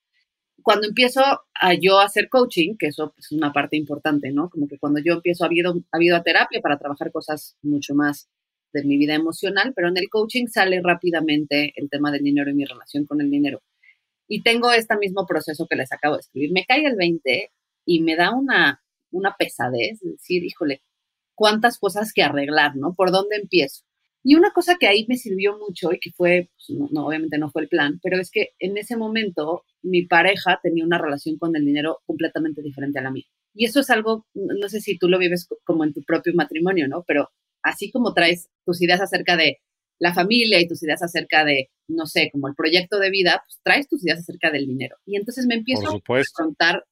Cuando empiezo a hacer coaching, que eso es una parte importante, ¿no? Como que cuando yo empiezo, ha habido, ha habido a terapia para trabajar cosas mucho más de mi vida emocional, pero en el coaching sale rápidamente el tema del dinero y mi relación con el dinero. Y tengo este mismo proceso que les acabo de escribir. Me cae el 20 y me da una, una pesadez, decir, híjole, cuántas cosas que arreglar, ¿no? ¿Por dónde empiezo? Y una cosa que ahí me sirvió mucho y que fue, pues, no, obviamente no fue el plan, pero es que en ese momento mi pareja tenía una relación con el dinero completamente diferente a la mía. Y eso es algo, no sé si tú lo vives como en tu propio matrimonio, ¿no? Pero así como traes tus ideas acerca de la familia y tus ideas acerca de, no sé, como el proyecto de vida, pues traes tus ideas acerca del dinero. Y entonces me empiezo a contar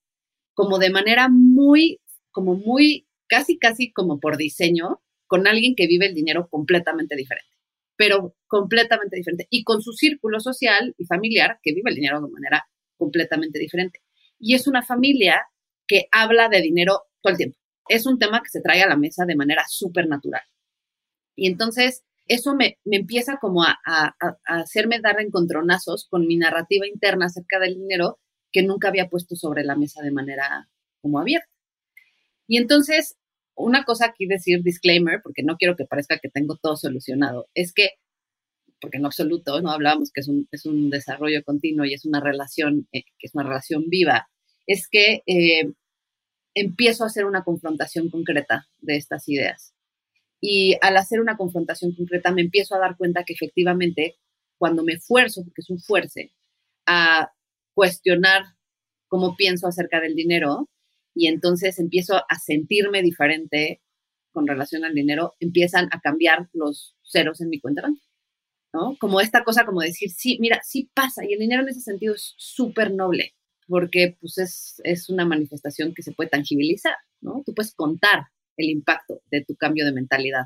como de manera muy, como muy, casi, casi como por diseño, con alguien que vive el dinero completamente diferente, pero completamente diferente, y con su círculo social y familiar que vive el dinero de manera completamente diferente. Y es una familia que habla de dinero todo el tiempo. Es un tema que se trae a la mesa de manera súper natural. Y entonces eso me, empieza como a, a, hacerme dar encontronazos con mi narrativa interna acerca del dinero que nunca había puesto sobre la mesa de manera como abierta. Y entonces una cosa aquí decir disclaimer, porque no quiero que parezca que tengo todo solucionado, es que, porque en absoluto, no hablábamos que es un, es un desarrollo continuo y es una relación, eh, que es una relación viva, es que eh, empiezo a hacer una confrontación concreta de estas ideas. Y al hacer una confrontación concreta me empiezo a dar cuenta que efectivamente cuando me esfuerzo, porque es un fuerce, a cuestionar cómo pienso acerca del dinero, y entonces empiezo a sentirme diferente con relación al dinero, empiezan a cambiar los ceros en mi cuenta ¿no? Como esta cosa como decir, sí, mira, sí pasa, y el dinero en ese sentido es súper noble, porque pues es, es una manifestación que se puede tangibilizar, ¿no? Tú puedes contar el impacto de tu cambio de mentalidad.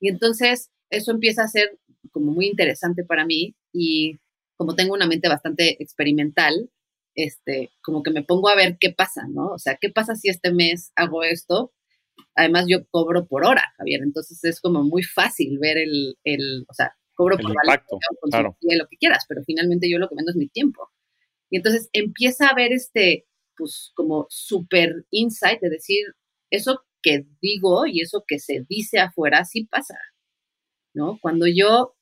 Y entonces eso empieza a ser como muy interesante para mí y como tengo una mente bastante experimental, este, como que me pongo a ver qué pasa, ¿no? O sea, ¿qué pasa si este mes hago esto? Además, yo cobro por hora, Javier, entonces es como muy fácil ver el, el o sea, cobro por impacto, claro. lo que quieras, pero finalmente yo lo que vendo es mi tiempo. Y entonces empieza a ver este, pues, como super insight de decir, eso que digo y eso que se dice afuera sí pasa, ¿no? Cuando yo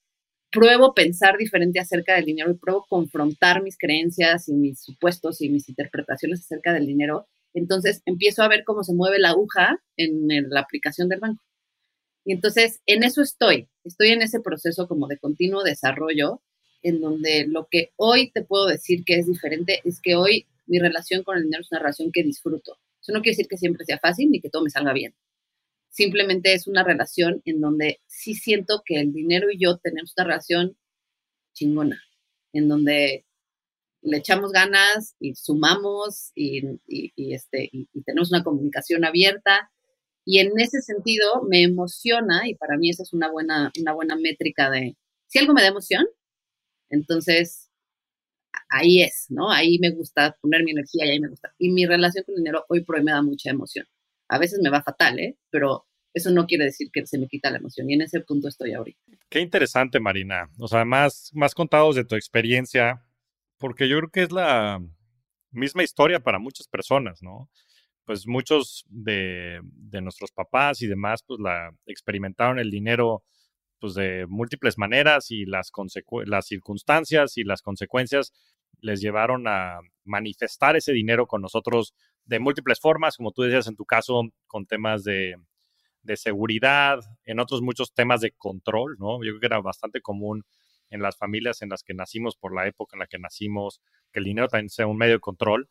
pruebo pensar diferente acerca del dinero y pruebo confrontar mis creencias y mis supuestos y mis interpretaciones acerca del dinero, entonces empiezo a ver cómo se mueve la aguja en, la aplicación del banco. Y entonces en eso estoy, estoy en ese proceso como de continuo desarrollo, en donde lo que hoy te puedo decir que es diferente es que hoy mi relación con el dinero es una relación que disfruto. Eso no quiere decir que siempre sea fácil ni que todo me salga bien simplemente es una relación en donde sí siento que el dinero y yo tenemos una relación chingona, en donde le echamos ganas y sumamos y, este, y, tenemos una comunicación abierta. Y en ese sentido me emociona y para mí esa es una buena, una buena métrica de, si algo me da emoción, entonces ahí es, ¿no? Ahí me gusta poner mi energía y ahí me gusta. Y mi relación con el dinero hoy por hoy me da mucha emoción. A veces me va fatal, ¿eh? Pero eso no quiere decir que se me quita la emoción. Y en ese punto estoy ahorita. Qué interesante, Marina. O sea, más, más contados de tu experiencia, porque yo creo que es la misma historia para muchas personas, ¿no? Pues muchos de, de nuestros papás y demás, pues la experimentaron el dinero pues de múltiples maneras y las, las circunstancias y las consecuencias les llevaron a manifestar ese dinero con nosotros de múltiples formas, como tú decías en tu caso, con temas de, seguridad, en otros muchos temas de control, ¿no? Yo creo que era bastante común en las familias en las que nacimos, por la época en la que nacimos, que el dinero también sea un medio de control,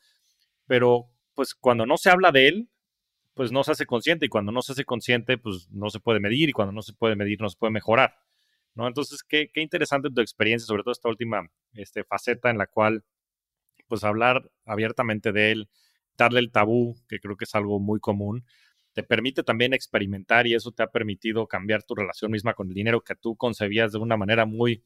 pero pues cuando no se habla de él, pues no se hace consciente y cuando no se hace consciente, pues no se puede medir y cuando no se puede medir, no se puede mejorar, ¿no? Entonces, qué, qué interesante tu experiencia, sobre todo esta última este, faceta en la cual, pues hablar abiertamente de él, darle el tabú, que creo que es algo muy común, te permite también experimentar y eso te ha permitido cambiar tu relación misma con el dinero que tú concebías de una manera muy,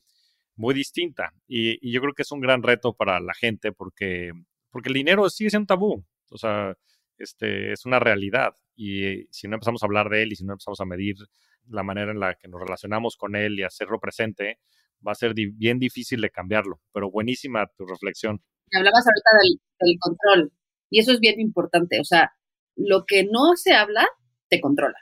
muy distinta. Y, yo creo que es un gran reto para la gente porque, porque el dinero sigue siendo tabú, o sea, este, es una realidad. Y si no empezamos a hablar de él y si no empezamos a medir la manera en la que nos relacionamos con él y hacerlo presente, va a ser bien difícil de cambiarlo. Pero buenísima tu reflexión. Hablabas ahorita del control. Y eso es bien importante. O sea, lo que no se habla te controla.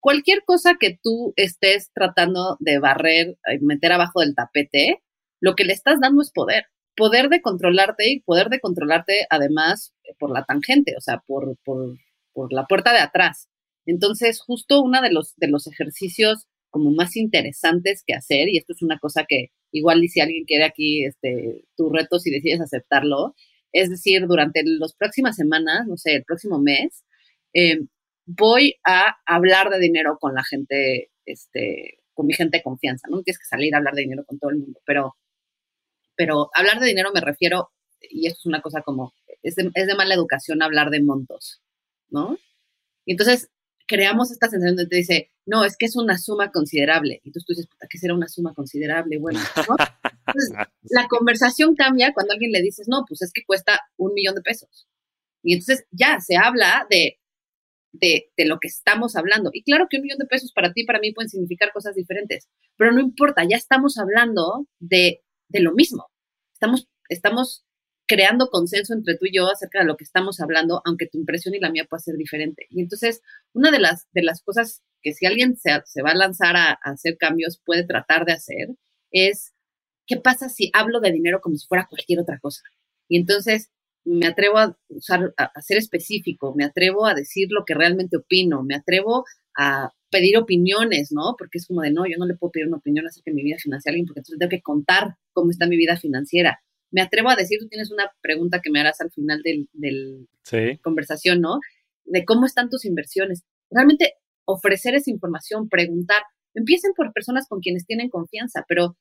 Cualquier cosa que tú estés tratando de barrer, eh, meter abajo del tapete, lo que le estás dando es poder. Poder de controlarte y poder de controlarte además por la tangente, o sea, por, por, por la puerta de atrás. Entonces, justo uno de los, de los ejercicios como más interesantes que hacer, y esto es una cosa que igual si alguien quiere aquí este, tu reto, si decides aceptarlo, es decir, durante las próximas semanas, no sé, el próximo mes, eh, voy a hablar de dinero con la gente, este, con mi gente de confianza, ¿no? Tienes que salir a hablar de dinero con todo el mundo, pero, pero hablar de dinero me refiero, y esto es una cosa como, es de, es de mala educación hablar de montos, ¿no? Y entonces creamos esta sensación de te dice, no, es que es una suma considerable. Y tú dices, ¿qué será una suma considerable? Bueno, ¿no? <laughs> <laughs> la conversación cambia cuando alguien le dices, no, pues es que cuesta un millón de pesos. Y entonces ya se habla de, de, de, lo que estamos hablando. Y claro que un millón de pesos para ti, para mí, pueden significar cosas diferentes, pero no importa, ya estamos hablando de, de lo mismo. Estamos, estamos creando consenso entre tú y yo acerca de lo que estamos hablando, aunque tu impresión y la mía pueda ser diferente. Y entonces, una de las, de las cosas que si alguien se, se va a lanzar a, a, hacer cambios, puede tratar de hacer, es, ¿qué pasa si hablo de dinero como si fuera cualquier otra cosa? Y entonces me atrevo a, usar, a, ser específico, me atrevo a decir lo que realmente opino, me atrevo a pedir opiniones, ¿no? Porque es como de, no, yo no le puedo pedir una opinión acerca de mi vida financiera a alguien porque entonces tengo que contar cómo está mi vida financiera me atrevo a decir, tú tienes una pregunta que me harás al final del, del conversación, ¿no? De cómo están tus inversiones. Realmente ofrecer esa información, preguntar. Empiecen por personas con quienes tienen confianza, pero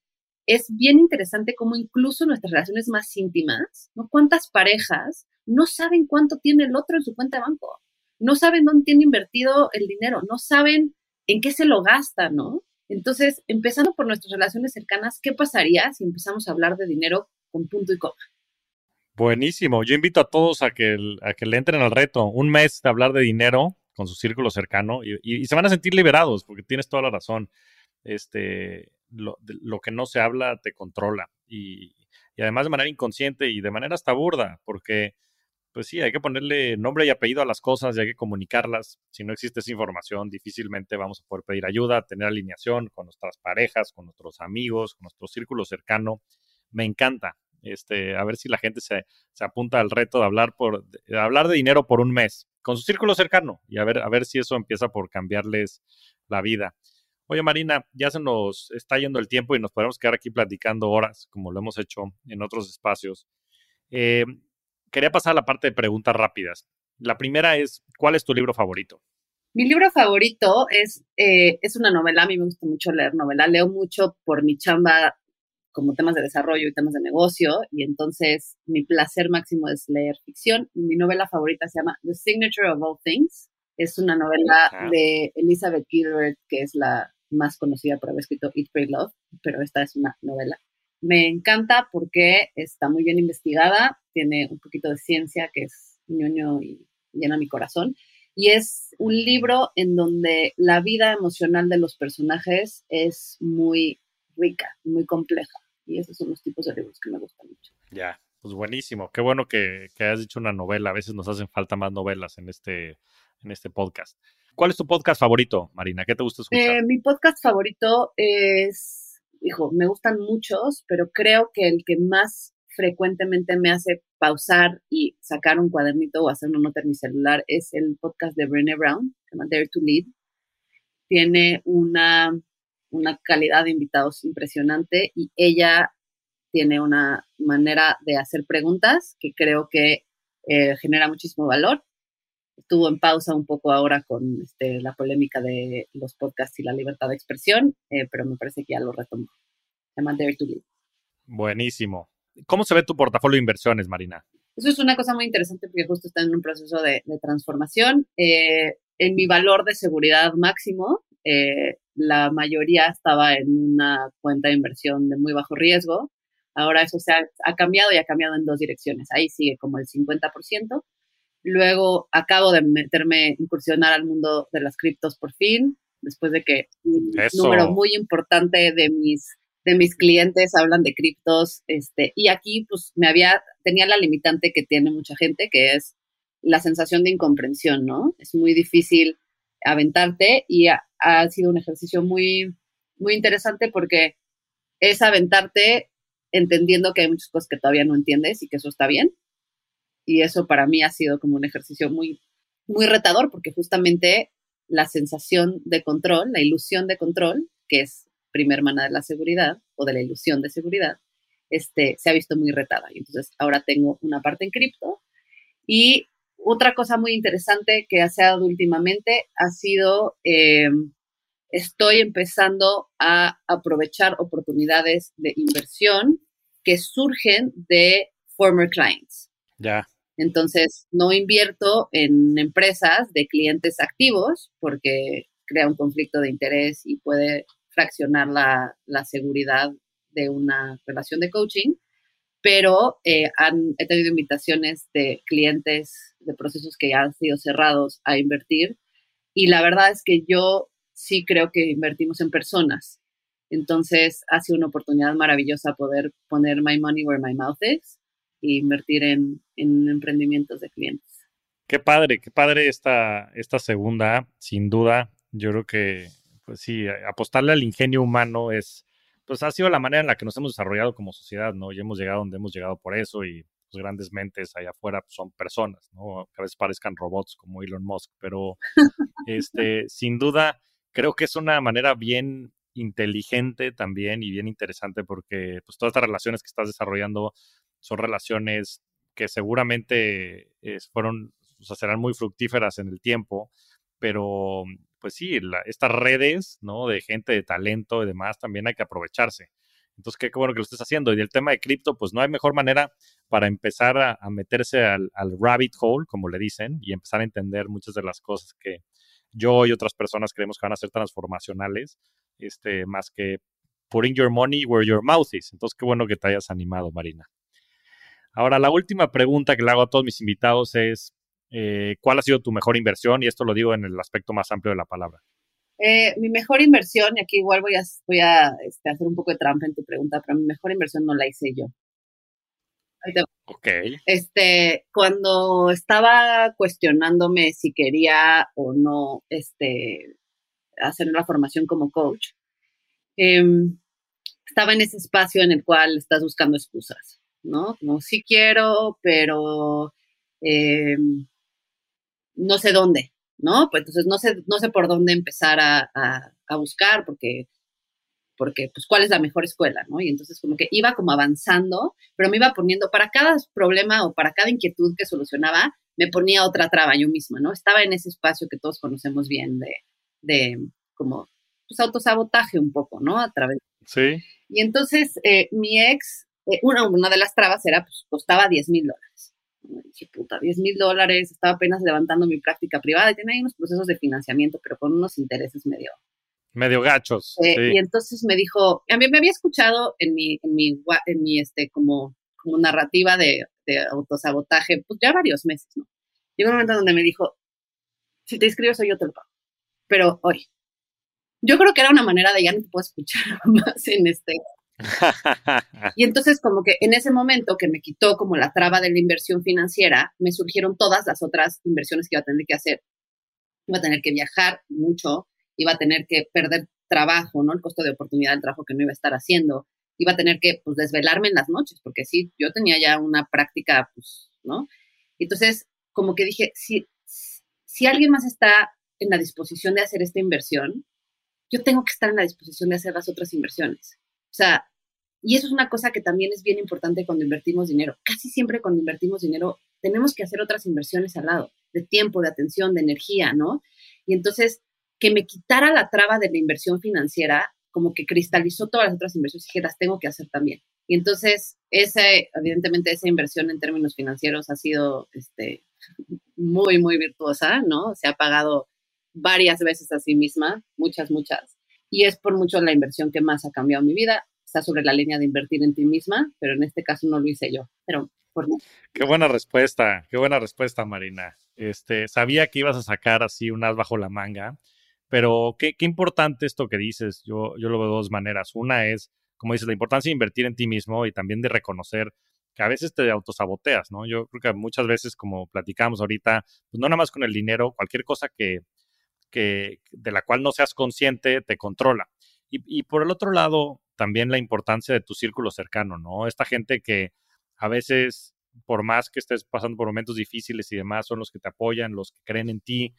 es bien interesante cómo incluso nuestras relaciones más íntimas, ¿no? ¿Cuántas parejas no saben cuánto tiene el otro en su cuenta de banco? No saben dónde tiene invertido el dinero, no saben en qué se lo gasta, ¿no? Entonces, empezando por nuestras relaciones cercanas, ¿qué pasaría si empezamos a hablar de dinero con punto y coma. Buenísimo. Yo invito a todos a que, a que le entren al reto. Un mes de hablar de dinero con su círculo cercano y, se van a sentir liberados porque tienes toda la razón. Este, lo, lo que no se habla te controla y, además de manera inconsciente y de manera hasta burda porque pues sí, hay que ponerle nombre y apellido a las cosas y hay que comunicarlas. Si no existe esa información, difícilmente vamos a poder pedir ayuda, tener alineación con nuestras parejas, con nuestros amigos, con nuestro círculo cercano. Me encanta. Este, a ver si la gente se, apunta al reto de hablar, por, de hablar de dinero por un mes con su círculo cercano y a ver, a ver si eso empieza por cambiarles la vida. Oye, Marina, ya se nos está yendo el tiempo y nos podemos quedar aquí platicando horas, como lo hemos hecho en otros espacios. Eh, quería pasar a la parte de preguntas rápidas. La primera es, ¿cuál es tu libro favorito? Mi libro favorito es, eh, es una novela, a mí me gusta mucho leer novela, leo mucho por mi chamba como temas de desarrollo y temas de negocio, y entonces mi placer máximo es leer ficción. Mi novela favorita se llama The Signature of All Things. Es una novela de Elizabeth Gilbert, que es la más conocida por haber escrito Eat, Pray, Love, pero esta es una novela. Me encanta porque está muy bien investigada, tiene un poquito de ciencia que es ñoño y llena mi corazón. Y es un libro en donde la vida emocional de los personajes es muy rica, muy compleja. Y esos son los tipos de libros que me gustan mucho. Ya, pues buenísimo. Qué bueno que, que hayas dicho una novela. A veces nos hacen falta más novelas en este, en este podcast. ¿Cuál es tu podcast favorito, Marina? ¿Qué te gusta escuchar? Eh, mi podcast favorito es, hijo, me gustan muchos, pero creo que el que más frecuentemente me hace pausar y sacar un cuadernito o hacer una nota en mi celular es el podcast de Brené Brown, se llama Dare to Lead. Tiene una una calidad de invitados impresionante y ella tiene una manera de hacer preguntas que creo que eh, genera muchísimo valor. Estuvo en pausa un poco ahora con este, la polémica de los podcasts y la libertad de expresión, eh, pero me parece que ya lo retomó. Se llama Dare to Lead. Buenísimo. ¿Cómo se ve tu portafolio de inversiones, Marina? Eso es una cosa muy interesante porque justo está en un proceso de, transformación. Eh, en mi valor de seguridad máximo, eh, la mayoría estaba en una cuenta de inversión de muy bajo riesgo. Ahora eso se ha, cambiado y ha cambiado en dos direcciones. Ahí sigue como el 50%. Luego acabo de meterme, incursionar al mundo de las criptos por fin, después de que un número muy importante de mis, de mis clientes hablan de criptos. Este, y aquí pues me había, tenía la limitante que tiene mucha gente, que es la sensación de incomprensión, ¿no? Es muy difícil aventarte y ha sido un ejercicio muy, muy interesante porque es aventarte entendiendo que hay muchas cosas que todavía no entiendes y que eso está bien. Y eso para mí ha sido como un ejercicio muy, muy retador porque justamente la sensación de control, la ilusión de control, que es primer hermana de la seguridad o de la ilusión de seguridad, este, se ha visto muy retada. Y entonces ahora tengo una parte en cripto. Y otra cosa muy interesante que ha dado últimamente ha sido, eh, estoy empezando a aprovechar oportunidades de inversión que surgen de former clients. Ya. Entonces, no invierto en empresas de clientes activos porque crea un conflicto de interés y puede fraccionar la, seguridad de una relación de coaching, pero eh, han, he tenido invitaciones de clientes de procesos que ya han sido cerrados a invertir y la verdad es que yo sí creo que invertimos en personas. Entonces ha sido una oportunidad maravillosa poder poner my money where my mouth is e invertir en, en emprendimientos de clientes. Qué padre, qué padre esta, esta segunda, sin duda. Yo creo que, pues sí, apostarle al ingenio humano es, pues ha sido la manera en la que nos hemos desarrollado como sociedad, ¿no? Y hemos llegado donde hemos llegado por eso y pues, grandes mentes allá afuera pues, son personas, ¿no? Que a veces parezcan robots como Elon Musk, pero <laughs> este, sin duda creo que es una manera bien inteligente también y bien interesante porque pues todas estas relaciones que estás desarrollando son relaciones que seguramente fueron, o serán muy fructíferas en el tiempo, pero pues sí, estas redes, ¿no? De gente de talento y demás, también hay que aprovecharse. Entonces, qué, bueno que lo estés haciendo. Y el tema de cripto, pues no hay mejor manera para empezar a, meterse al, rabbit hole, como le dicen, y empezar a entender muchas de las cosas que yo y otras personas creemos que van a ser transformacionales, este, más que putting your money where your mouth is. Entonces, qué bueno que te hayas animado, Marina. Ahora, la última pregunta que le hago a todos mis invitados es, eh, ¿cuál ha sido tu mejor inversión? Y esto lo digo en el aspecto más amplio de la palabra. Eh, mi mejor inversión, y aquí igual voy a, voy a este, hacer un poco de trampa en tu pregunta, pero mi mejor inversión no la hice yo. Ok. Este, cuando estaba cuestionándome si quería o no este, hacer la formación como coach, em, estaba en ese espacio en el cual estás buscando excusas. ¿No? Como sí quiero, pero eh, no sé dónde, ¿no? Pues entonces no sé, no sé por dónde empezar a, buscar, porque, porque, pues, ¿cuál es la mejor escuela, ¿no? Y entonces como que iba como avanzando, pero me iba poniendo, para cada problema o para cada inquietud que solucionaba, me ponía otra traba yo misma, ¿no? Estaba en ese espacio que todos conocemos bien de, de como, pues, autosabotaje un poco, ¿no? A través. Sí. Y entonces eh, mi ex eh, una, una, de las trabas era, pues, costaba 10 mil dólares. dije, puta, 10 mil dólares, estaba apenas levantando mi práctica privada y tenía ahí unos procesos de financiamiento, pero con unos intereses medio... Medio gachos. Eh, y entonces me dijo, a mí me había escuchado en mi, en mi, en mi este, como, como narrativa de, de autosabotaje, pues ya varios meses, ¿no? Llegó un momento donde me dijo, si te inscribes hoy yo te lo pago, pero hoy. Yo creo que era una manera de ya no te puedo escuchar <laughs> más en este, <laughs> y entonces como que en ese momento que me quitó como la traba de la inversión financiera, me surgieron todas las otras inversiones que iba a tener que hacer. Iba a tener que viajar mucho, iba a tener que perder trabajo, ¿no? El costo de oportunidad del trabajo que no iba a estar haciendo. Iba a tener que, pues, desvelarme en las noches, porque sí, yo tenía ya una práctica, pues, ¿no? Entonces, como que dije, si, si alguien más está en la disposición de hacer esta inversión, yo tengo que estar en la disposición de hacer las otras inversiones. O sea, y eso es una cosa que también es bien importante cuando invertimos dinero. Casi siempre cuando invertimos dinero tenemos que hacer otras inversiones al lado, de tiempo, de atención, de energía, ¿no? Y entonces, que me quitara la traba de la inversión financiera, como que cristalizó todas las otras inversiones y que las tengo que hacer también. Y entonces, ese, evidentemente, esa inversión en términos financieros ha sido este, muy, muy virtuosa, ¿no? Se ha pagado varias veces a sí misma, muchas, muchas y es por mucho la inversión que más ha cambiado mi vida. Está sobre la línea de invertir en ti misma, pero en este caso no lo hice yo, pero por mí. Qué buena respuesta, qué buena respuesta, Marina. Este, sabía que ibas a sacar así un as bajo la manga, pero qué, qué importante esto que dices. Yo, yo lo veo de dos maneras. Una es, como dices, la importancia de invertir en ti mismo y también de reconocer que a veces te autosaboteas, ¿no? Yo creo que muchas veces, como platicamos ahorita, pues no nada más con el dinero, cualquier cosa que, que, de la cual no seas consciente te controla. Y, por el otro lado, también la importancia de tu círculo cercano, ¿no? Esta gente que a veces, por más que estés pasando por momentos difíciles y demás, son los que te apoyan, los que creen en ti.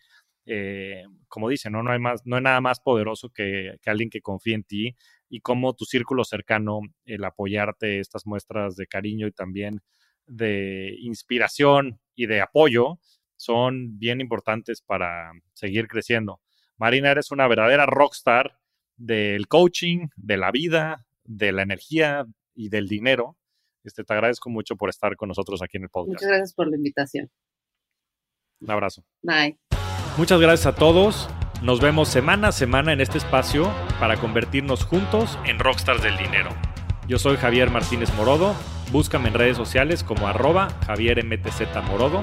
eh, como dicen, ¿no? No, hay más, no hay nada más poderoso que, alguien que confíe en ti y como tu círculo cercano, el apoyarte, estas muestras de cariño y también de inspiración y de apoyo son bien importantes para seguir creciendo. Marina, eres una verdadera rockstar del coaching, de la vida, de la energía y del dinero. Este, te agradezco mucho por estar con nosotros aquí en el podcast. Muchas gracias por la invitación. Un abrazo. Bye. Muchas gracias a todos. Nos vemos semana a semana en este espacio para convertirnos juntos en rockstars del dinero. Yo soy Javier Martínez Morodo. Búscame en redes sociales como arroba Javier Morodo.